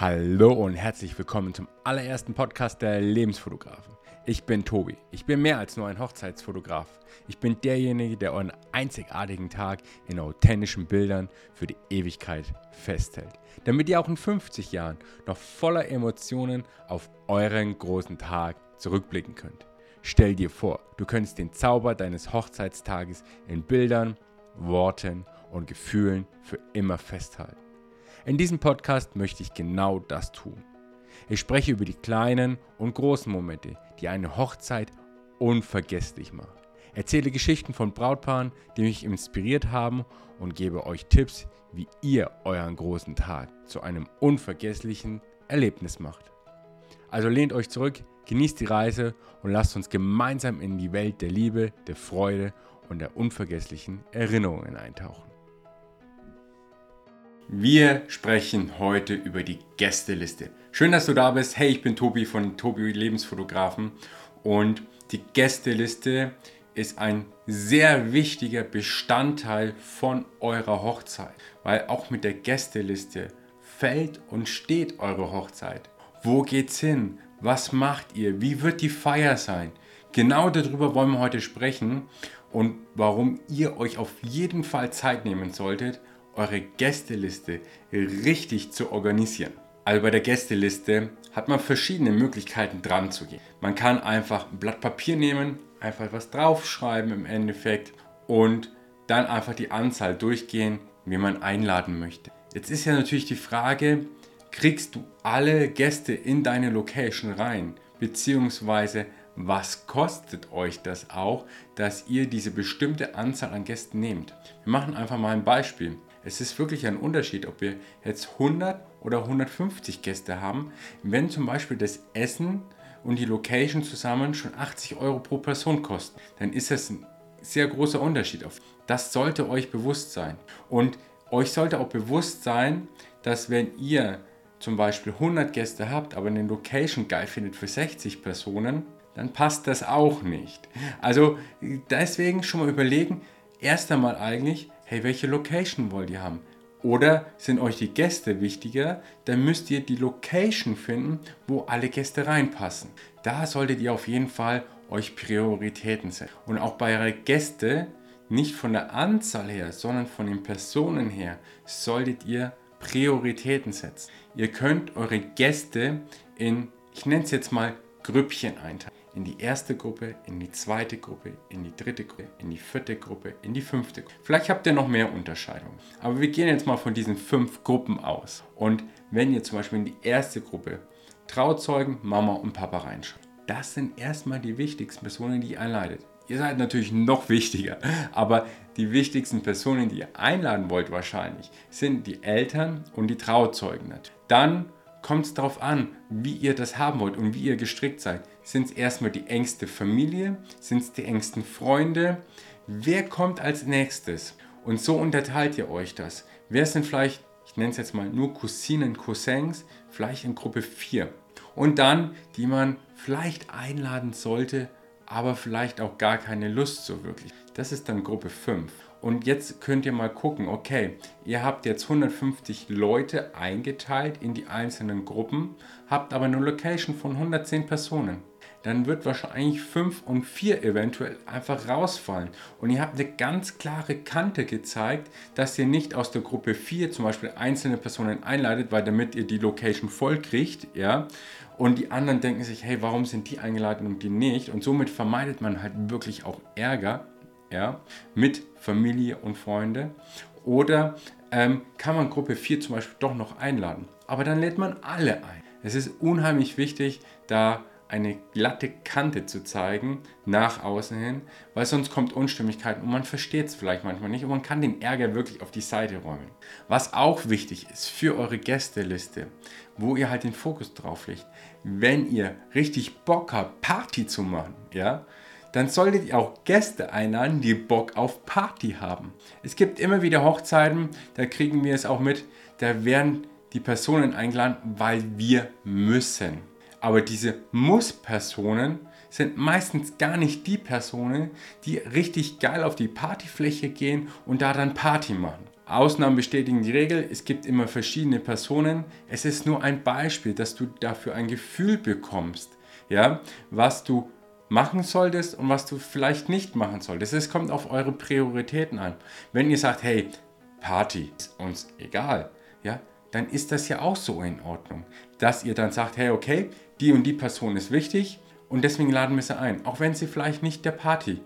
Hallo und herzlich willkommen zum allerersten Podcast der Lebensfotografen. Ich bin Tobi. Ich bin mehr als nur ein Hochzeitsfotograf. Ich bin derjenige, der euren einzigartigen Tag in authentischen Bildern für die Ewigkeit festhält. Damit ihr auch in 50 Jahren noch voller Emotionen auf euren großen Tag zurückblicken könnt. Stell dir vor, du könntest den Zauber deines Hochzeitstages in Bildern, Worten und Gefühlen für immer festhalten. In diesem Podcast möchte ich genau das tun. Ich spreche über die kleinen und großen Momente, die eine Hochzeit unvergesslich machen. Erzähle Geschichten von Brautpaaren, die mich inspiriert haben und gebe euch Tipps, wie ihr euren großen Tag zu einem unvergesslichen Erlebnis macht. Also lehnt euch zurück, genießt die Reise und lasst uns gemeinsam in die Welt der Liebe, der Freude und der unvergesslichen Erinnerungen eintauchen. Wir sprechen heute über die Gästeliste. Schön, dass du da bist. Hey, ich bin Tobi von Tobi Lebensfotografen und die Gästeliste ist ein sehr wichtiger Bestandteil von eurer Hochzeit, weil auch mit der Gästeliste fällt und steht eure Hochzeit. Wo geht's hin? Was macht ihr? Wie wird die Feier sein? Genau darüber wollen wir heute sprechen und warum ihr euch auf jeden Fall Zeit nehmen solltet, eure Gästeliste richtig zu organisieren. Also bei der Gästeliste hat man verschiedene Möglichkeiten dran zu gehen. Man kann einfach ein Blatt Papier nehmen, einfach was draufschreiben im Endeffekt und dann einfach die Anzahl durchgehen, wie man einladen möchte. Jetzt ist ja natürlich die Frage, kriegst du alle Gäste in deine Location rein? Beziehungsweise was kostet euch das auch, dass ihr diese bestimmte Anzahl an Gästen nehmt? Wir machen einfach mal ein Beispiel. Es ist wirklich ein Unterschied, ob wir jetzt 100 oder 150 Gäste haben. Wenn zum Beispiel das Essen und die Location zusammen schon 80 Euro pro Person kosten, dann ist das ein sehr großer Unterschied. Das sollte euch bewusst sein. Und euch sollte auch bewusst sein, dass wenn ihr zum Beispiel 100 Gäste habt, aber eine Location geil findet für 60 Personen, dann passt das auch nicht. Also deswegen schon mal überlegen, erst einmal eigentlich, hey, welche Location wollt ihr haben? Oder sind euch die Gäste wichtiger? Dann müsst ihr die Location finden, wo alle Gäste reinpassen. Da solltet ihr auf jeden Fall euch Prioritäten setzen. Und auch bei euren Gästen, nicht von der Anzahl her, sondern von den Personen her, solltet ihr Prioritäten setzen. Ihr könnt eure Gäste in, ich nenne es jetzt mal, Grüppchen einteilen in die erste Gruppe, in die zweite Gruppe, in die dritte Gruppe, in die vierte Gruppe, in die fünfte Gruppe. Vielleicht habt ihr noch mehr Unterscheidungen. Aber wir gehen jetzt mal von diesen fünf Gruppen aus. Und wenn ihr zum Beispiel in die erste Gruppe Trauzeugen, Mama und Papa reinschreibt, das sind erstmal die wichtigsten Personen, die ihr einleitet. Ihr seid natürlich noch wichtiger, aber die wichtigsten Personen, die ihr einladen wollt wahrscheinlich, sind die Eltern und die Trauzeugen. Dann kommt es darauf an, wie ihr das haben wollt und wie ihr gestrickt seid. Sind es erstmal die engste Familie? Sind es die engsten Freunde? Wer kommt als nächstes? Und so unterteilt ihr euch das. Wer sind vielleicht, ich nenne es jetzt mal nur Cousinen, Cousins, vielleicht in Gruppe 4. Und dann, die man vielleicht einladen sollte, aber vielleicht auch gar keine Lust so wirklich. Das ist dann Gruppe 5. Und jetzt könnt ihr mal gucken, okay, ihr habt jetzt 150 Leute eingeteilt in die einzelnen Gruppen, habt aber eine Location von 110 Personen. Dann wird wahrscheinlich 5 und 4 eventuell einfach rausfallen. Und ihr habt eine ganz klare Kante gezeigt, dass ihr nicht aus der Gruppe 4 zum Beispiel einzelne Personen einladet, weil damit ihr die Location voll kriegt, ja. Und die anderen denken sich, hey, warum sind die eingeladen und die nicht? Und somit vermeidet man halt wirklich auch Ärger ja, mit Familie und Freunde. Oder ähm, kann man Gruppe 4 zum Beispiel doch noch einladen. Aber dann lädt man alle ein. Es ist unheimlich wichtig, da eine glatte Kante zu zeigen nach außen hin, weil sonst kommt Unstimmigkeit und man versteht es vielleicht manchmal nicht und man kann den Ärger wirklich auf die Seite räumen. Was auch wichtig ist für eure Gästeliste, wo ihr halt den Fokus drauf legt, wenn ihr richtig Bock habt, Party zu machen, ja, dann solltet ihr auch Gäste einladen, die Bock auf Party haben. Es gibt immer wieder Hochzeiten, da kriegen wir es auch mit, da werden die Personen eingeladen, weil wir müssen. Aber diese Muss-Personen sind meistens gar nicht die Personen, die richtig geil auf die Partyfläche gehen und da dann Party machen. Ausnahmen bestätigen die Regel. Es gibt immer verschiedene Personen. Es ist nur ein Beispiel, dass du dafür ein Gefühl bekommst, ja, was du machen solltest und was du vielleicht nicht machen solltest. Es kommt auf eure Prioritäten an. Wenn ihr sagt, hey, Party ist uns egal, ja, dann ist das ja auch so in Ordnung, dass ihr dann sagt, hey, okay, die und die Person ist wichtig und deswegen laden wir sie ein, auch wenn sie vielleicht nicht der Party-Typ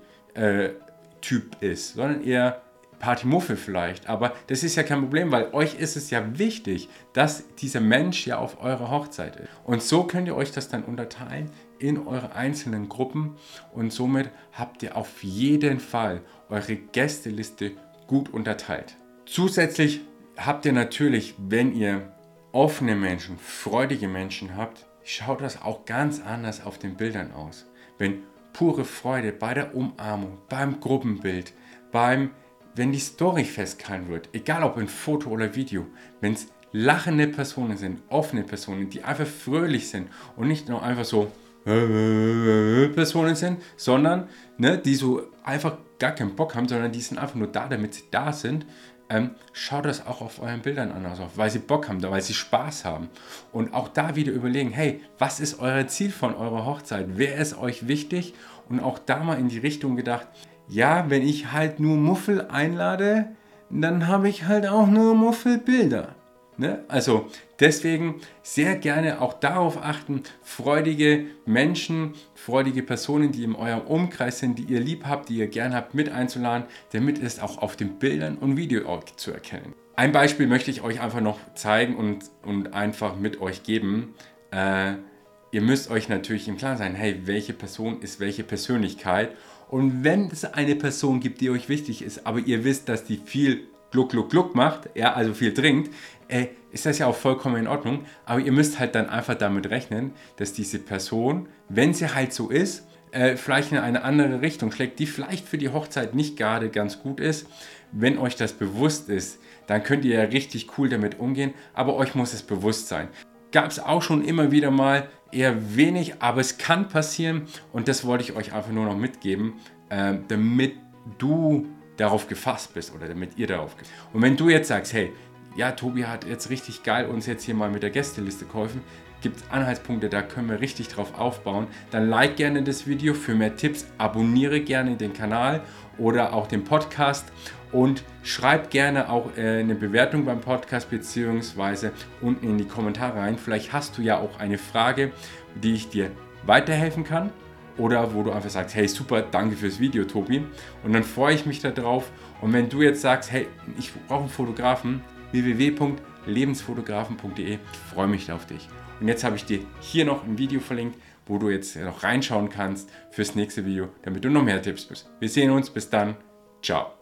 äh, ist, sondern eher Partymuffel vielleicht, aber das ist ja kein Problem, weil euch ist es ja wichtig, dass dieser Mensch ja auf eurer Hochzeit ist. Und so könnt ihr euch das dann unterteilen in eure einzelnen Gruppen und somit habt ihr auf jeden Fall eure Gästeliste gut unterteilt. Zusätzlich habt ihr natürlich, wenn ihr offene Menschen, freudige Menschen habt, schaut das auch ganz anders auf den Bildern aus. Wenn pure Freude bei der Umarmung, beim Gruppenbild, beim wenn die Story festgehalten wird, egal ob in Foto oder Video, wenn es lachende Personen sind, offene Personen, die einfach fröhlich sind und nicht nur einfach so Personen sind, sondern ne, die so einfach gar keinen Bock haben, sondern die sind einfach nur da, damit sie da sind. Ähm, schaut das auch auf euren Bildern an, also weil sie Bock haben, weil sie Spaß haben. Und auch da wieder überlegen, hey, was ist euer Ziel von eurer Hochzeit? Wer ist euch wichtig? Und auch da mal in die Richtung gedacht, ja, wenn ich halt nur Muffel einlade, dann habe ich halt auch nur Muffelbilder. Ne? Also deswegen sehr gerne auch darauf achten, freudige Menschen, freudige Personen, die in eurem Umkreis sind, die ihr lieb habt, die ihr gern habt, mit einzuladen, damit es auch auf den Bildern und Video zu erkennen. Ein Beispiel möchte ich euch einfach noch zeigen und, und einfach mit euch geben. Äh, ihr müsst euch natürlich im Klaren sein, hey, welche Person ist welche Persönlichkeit und wenn es eine Person gibt, die euch wichtig ist, aber ihr wisst, dass die viel Gluck, Gluck, Gluck macht, ja, also viel trinkt, äh, ist das ja auch vollkommen in Ordnung. Aber ihr müsst halt dann einfach damit rechnen, dass diese Person, wenn sie halt so ist, äh, vielleicht in eine andere Richtung schlägt, die vielleicht für die Hochzeit nicht gerade ganz gut ist. Wenn euch das bewusst ist, dann könnt ihr ja richtig cool damit umgehen, aber euch muss es bewusst sein gab es auch schon immer wieder mal eher wenig, aber es kann passieren und das wollte ich euch einfach nur noch mitgeben, äh, damit du darauf gefasst bist oder damit ihr darauf gefasst Und wenn du jetzt sagst, hey, ja, Tobi hat jetzt richtig geil uns jetzt hier mal mit der Gästeliste geholfen, gibt es Anhaltspunkte, da können wir richtig drauf aufbauen, dann like gerne das Video für mehr Tipps, abonniere gerne den Kanal oder auch den Podcast und schreib gerne auch äh, eine Bewertung beim Podcast beziehungsweise unten in die Kommentare rein. Vielleicht hast du ja auch eine Frage, die ich dir weiterhelfen kann oder wo du einfach sagst, hey super, danke fürs Video, Tobi. Und dann freue ich mich darauf. Und wenn du jetzt sagst, hey, ich brauche einen Fotografen, www.lebensfotografen.de, freue mich auf dich. Und jetzt habe ich dir hier noch ein Video verlinkt, wo du jetzt noch reinschauen kannst fürs nächste Video, damit du noch mehr Tipps bist. Wir sehen uns, bis dann, ciao.